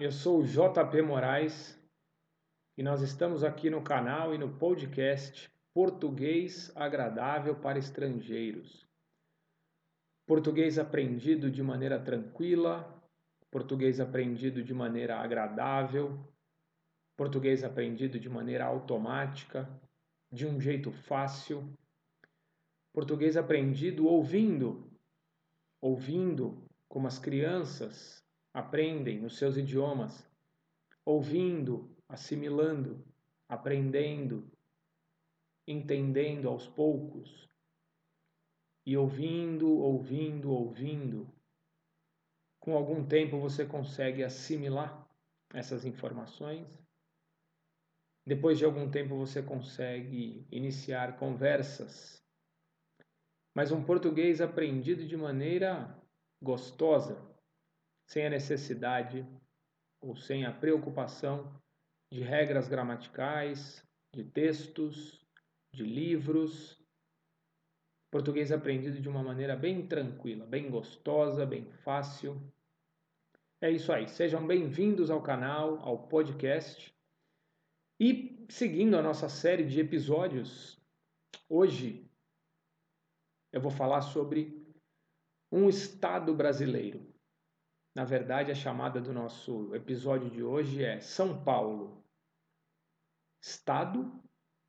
eu sou o JP Moraes e nós estamos aqui no canal e no podcast Português Agradável para Estrangeiros. Português aprendido de maneira tranquila, português aprendido de maneira agradável, português aprendido de maneira automática, de um jeito fácil, português aprendido ouvindo, ouvindo como as crianças aprendem os seus idiomas, ouvindo, assimilando, aprendendo, entendendo aos poucos, e ouvindo, ouvindo, ouvindo. Com algum tempo você consegue assimilar essas informações. Depois de algum tempo você consegue iniciar conversas. Mas um português aprendido de maneira gostosa, sem a necessidade ou sem a preocupação de regras gramaticais, de textos, de livros. Português aprendido de uma maneira bem tranquila, bem gostosa, bem fácil. É isso aí. Sejam bem-vindos ao canal, ao podcast. E seguindo a nossa série de episódios, hoje eu vou falar sobre um estado brasileiro. Na verdade, a chamada do nosso episódio de hoje é São Paulo. Estado,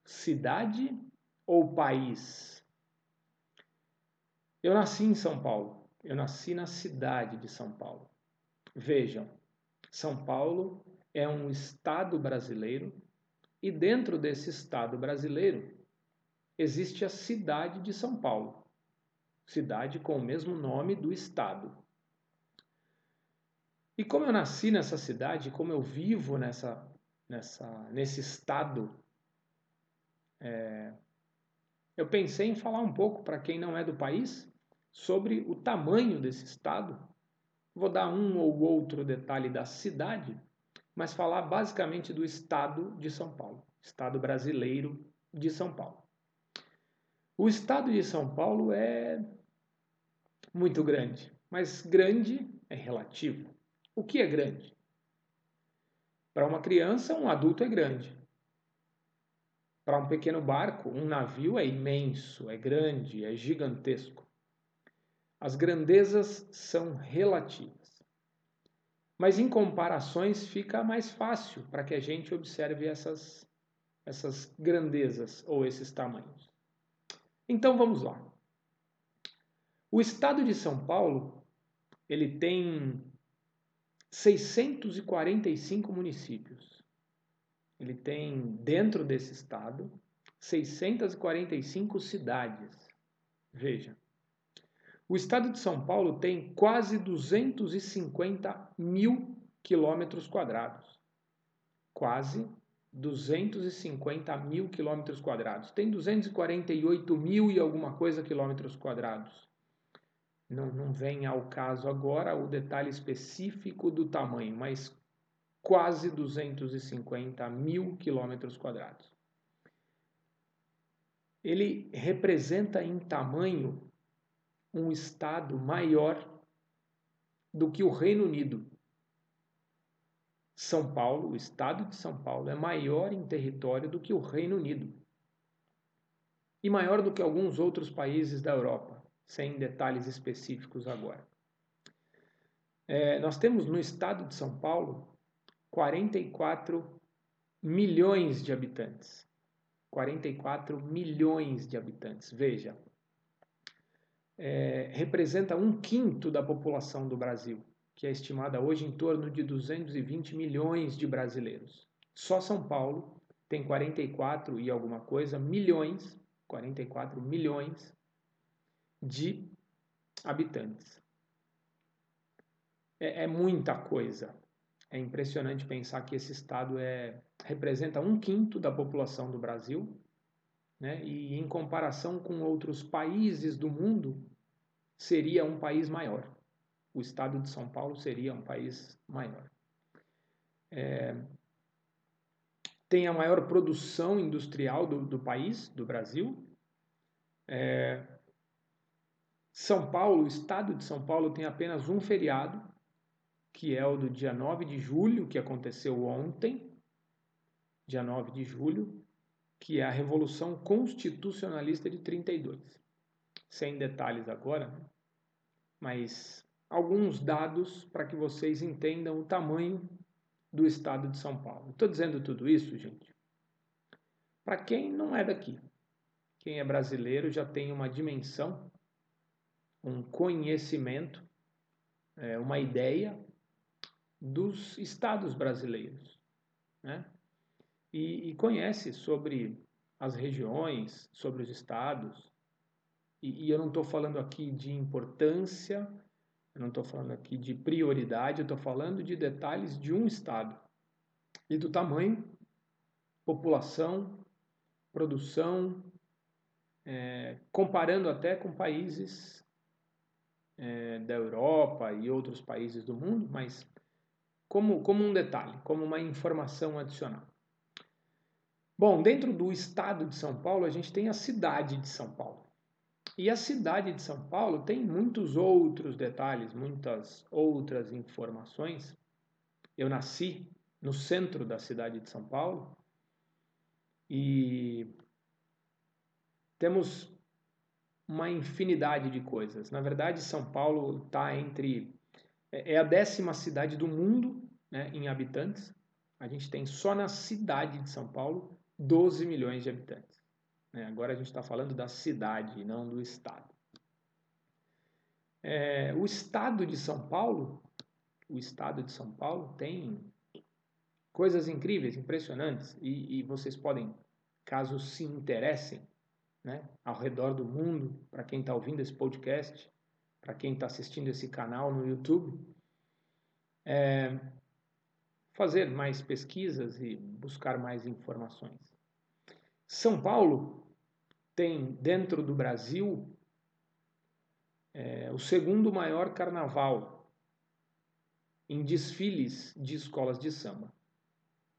cidade ou país? Eu nasci em São Paulo. Eu nasci na cidade de São Paulo. Vejam, São Paulo é um estado brasileiro e dentro desse estado brasileiro existe a cidade de São Paulo, cidade com o mesmo nome do estado. E como eu nasci nessa cidade, como eu vivo nessa, nessa, nesse estado, é, eu pensei em falar um pouco para quem não é do país sobre o tamanho desse estado. Vou dar um ou outro detalhe da cidade, mas falar basicamente do estado de São Paulo, estado brasileiro de São Paulo. O estado de São Paulo é muito grande, mas grande é relativo. O que é grande? Para uma criança, um adulto é grande. Para um pequeno barco, um navio é imenso, é grande, é gigantesco. As grandezas são relativas. Mas em comparações fica mais fácil para que a gente observe essas, essas grandezas ou esses tamanhos. Então vamos lá. O estado de São Paulo, ele tem 645 municípios. Ele tem, dentro desse estado, 645 cidades. Veja. O estado de São Paulo tem quase 250 mil quilômetros quadrados. Quase 250 mil quilômetros quadrados. Tem 248 mil e alguma coisa quilômetros quadrados não, não vem ao caso agora o detalhe específico do tamanho, mas quase 250 mil quilômetros quadrados. Ele representa em tamanho um estado maior do que o Reino Unido. São Paulo, o estado de São Paulo, é maior em território do que o Reino Unido e maior do que alguns outros países da Europa sem detalhes específicos agora. É, nós temos no estado de São Paulo 44 milhões de habitantes. 44 milhões de habitantes. Veja, é, representa um quinto da população do Brasil, que é estimada hoje em torno de 220 milhões de brasileiros. Só São Paulo tem 44 e alguma coisa milhões, 44 milhões de habitantes. É, é, muita coisa. É impressionante pensar que esse estado é, representa um quinto da população do Brasil, né? e em comparação com outros países do mundo, seria um país maior. O estado de São Paulo seria um país maior. É, tem a maior produção industrial do, do país, do Brasil. É, são Paulo, o estado de São Paulo tem apenas um feriado, que é o do dia 9 de julho, que aconteceu ontem, dia 9 de julho, que é a Revolução Constitucionalista de 32. Sem detalhes agora, né? mas alguns dados para que vocês entendam o tamanho do estado de São Paulo. Estou dizendo tudo isso, gente, para quem não é daqui. Quem é brasileiro já tem uma dimensão, um conhecimento, é, uma ideia dos estados brasileiros, né? E, e conhece sobre as regiões, sobre os estados. E, e eu não estou falando aqui de importância, eu não estou falando aqui de prioridade, eu estou falando de detalhes de um estado e do tamanho, população, produção, é, comparando até com países é, da Europa e outros países do mundo, mas como, como um detalhe, como uma informação adicional. Bom, dentro do estado de São Paulo, a gente tem a cidade de São Paulo. E a cidade de São Paulo tem muitos outros detalhes, muitas outras informações. Eu nasci no centro da cidade de São Paulo e temos uma infinidade de coisas. Na verdade, São Paulo está entre é, é a décima cidade do mundo né, em habitantes. A gente tem só na cidade de São Paulo 12 milhões de habitantes. Né? Agora a gente está falando da cidade, não do estado. É, o estado de São Paulo, o estado de São Paulo tem coisas incríveis, impressionantes, e, e vocês podem, caso se interessem, né, ao redor do mundo, para quem está ouvindo esse podcast, para quem está assistindo esse canal no YouTube, é, fazer mais pesquisas e buscar mais informações. São Paulo tem dentro do Brasil é, o segundo maior carnaval em desfiles de escolas de samba.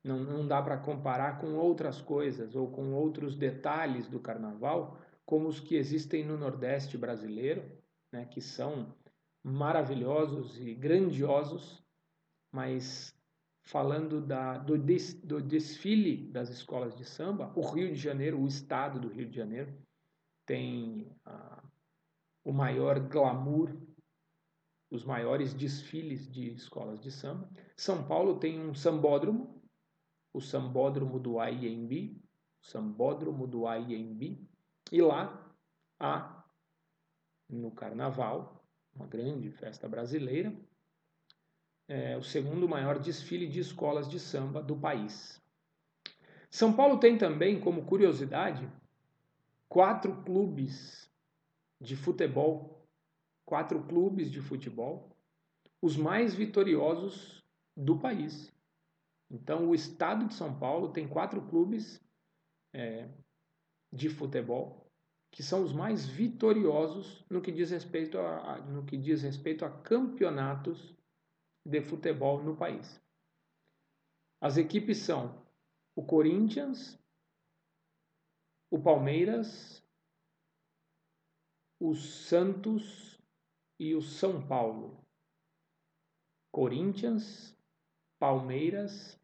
Não, não dá para comparar com outras coisas ou com outros detalhes do carnaval, como os que existem no Nordeste brasileiro, né, que são maravilhosos e grandiosos, mas falando da, do, des, do desfile das escolas de samba, o Rio de Janeiro, o estado do Rio de Janeiro, tem ah, o maior glamour, os maiores desfiles de escolas de samba. São Paulo tem um sambódromo, o sambódromo do AIMB, sambódromo do AIMB, e lá há no Carnaval, uma grande festa brasileira, é o segundo maior desfile de escolas de samba do país. São Paulo tem também, como curiosidade, quatro clubes de futebol, quatro clubes de futebol, os mais vitoriosos do país. Então, o estado de São Paulo tem quatro clubes é, de futebol que são os mais vitoriosos no que diz respeito a, no que diz respeito a campeonatos de futebol no país. As equipes são o Corinthians, o Palmeiras, o Santos e o São Paulo. Corinthians, Palmeiras,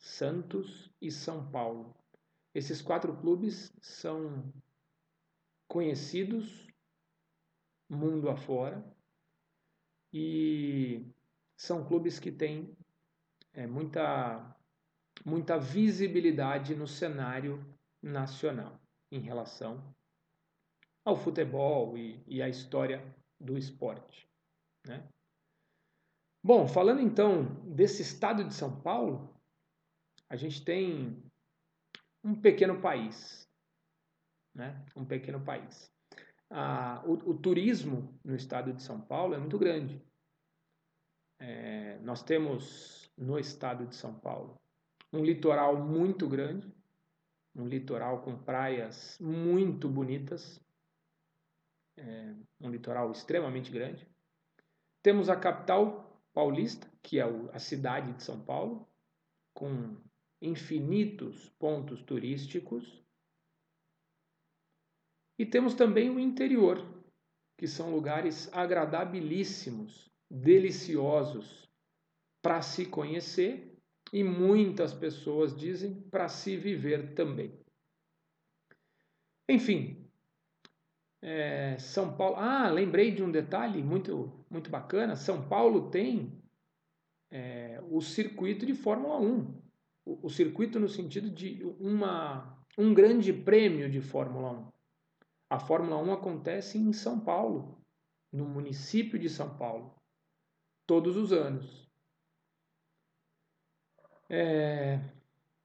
Santos e São Paulo. Esses quatro clubes são conhecidos mundo afora e são clubes que têm é, muita, muita visibilidade no cenário nacional em relação ao futebol e, e à história do esporte. Né? Bom, falando então desse estado de São Paulo, a gente tem um pequeno país, né? um pequeno país. Ah, o, o, turismo no estado de São Paulo é muito grande. É, nós temos no estado de São Paulo um litoral muito grande, um litoral com praias muito bonitas, é, um litoral extremamente grande. Temos a capital paulista, que é a cidade de São Paulo, com infinitos pontos turísticos e temos também o interior, que são lugares agradabilíssimos, deliciosos, para se conhecer e muitas pessoas dizem para se viver também. Enfim, é, São Paulo. Ah, lembrei de um detalhe muito, muito bacana. São Paulo tem é, o circuito de Fórmula 1. O, o, circuito no sentido de uma, um grande prêmio de Fórmula 1. A Fórmula 1 acontece em São Paulo, no município de São Paulo, todos os anos. É,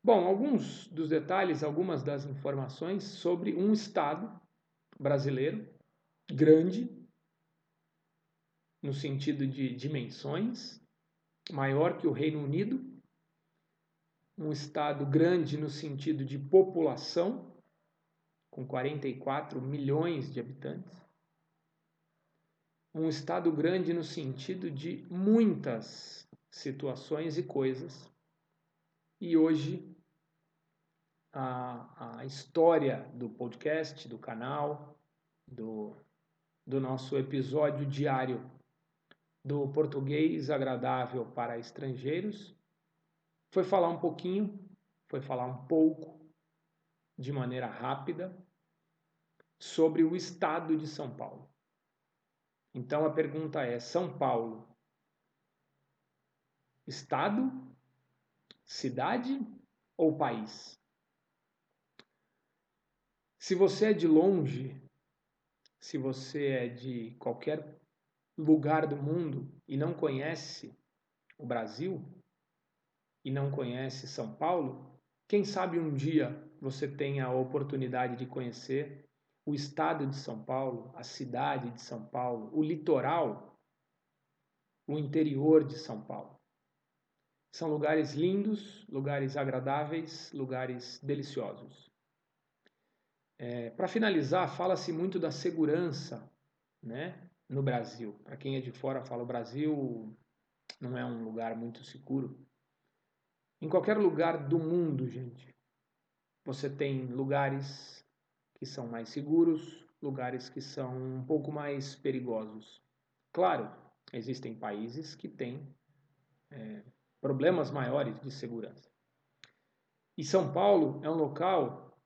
bom, alguns dos detalhes, algumas das informações sobre um estado brasileiro grande, no sentido de dimensões, maior que o Reino Unido, um estado grande no sentido de população, com 44 milhões de habitantes, um estado grande no sentido de muitas situações e coisas. E hoje a, a história do podcast, do canal, do, do nosso episódio diário do português agradável para estrangeiros foi falar um pouquinho, foi falar um pouco, de maneira rápida, sobre o estado de São Paulo. Então a pergunta é: São Paulo, estado, cidade ou país? Se você é de longe, se você é de qualquer lugar do mundo e não conhece o Brasil e não conhece São Paulo, quem sabe um dia você tenha a oportunidade de conhecer o estado de São Paulo, a cidade de São Paulo, o litoral, o interior de São Paulo. São lugares lindos, lugares agradáveis, lugares deliciosos. É, Para finalizar, fala-se muito da segurança né, no Brasil. Para quem é de fora, fala: o Brasil não é um lugar muito seguro. Em qualquer lugar do mundo, gente, você tem lugares que são mais seguros, lugares que são um pouco mais perigosos. Claro, existem países que têm é, problemas maiores de segurança. E São Paulo é um local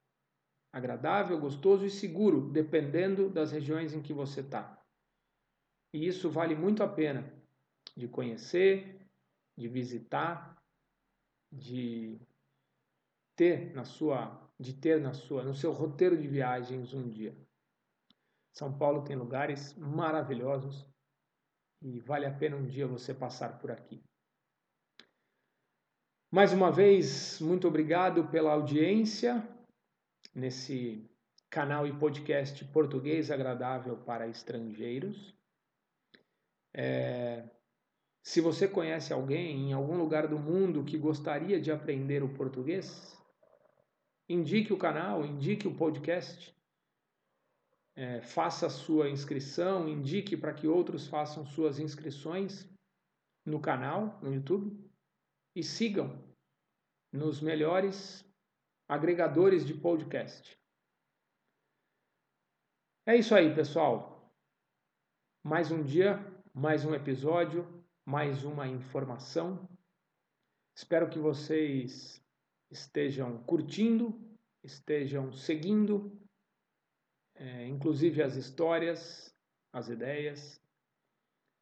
agradável, gostoso e seguro, dependendo das regiões em que você está. E isso vale muito a pena de conhecer, de visitar, de ter na sua, de ter na sua, no seu roteiro de viagens um dia. São Paulo tem lugares maravilhosos e vale a pena um dia você passar por aqui. Mais uma vez, muito obrigado pela audiência nesse canal e podcast Português Agradável para Estrangeiros. É, se você conhece alguém em algum lugar do mundo que gostaria de aprender o português, indique o canal, indique o podcast, é, faça a sua inscrição, indique para que outros façam suas inscrições no canal, no YouTube, e sigam nos melhores agregadores de podcast. É isso aí, pessoal. Mais um dia, mais um episódio, mais uma informação. Espero que vocês estejam curtindo, estejam seguindo, é, inclusive as histórias, as ideias.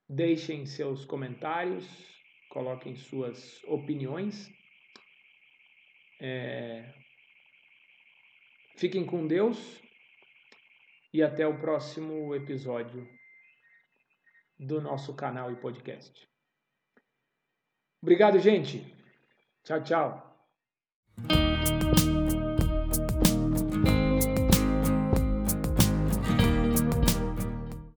Deixem seus comentários, coloquem suas opiniões. É, Fiquem com Deus e até o próximo episódio do nosso canal e podcast. Obrigado, gente. Tchau, tchau.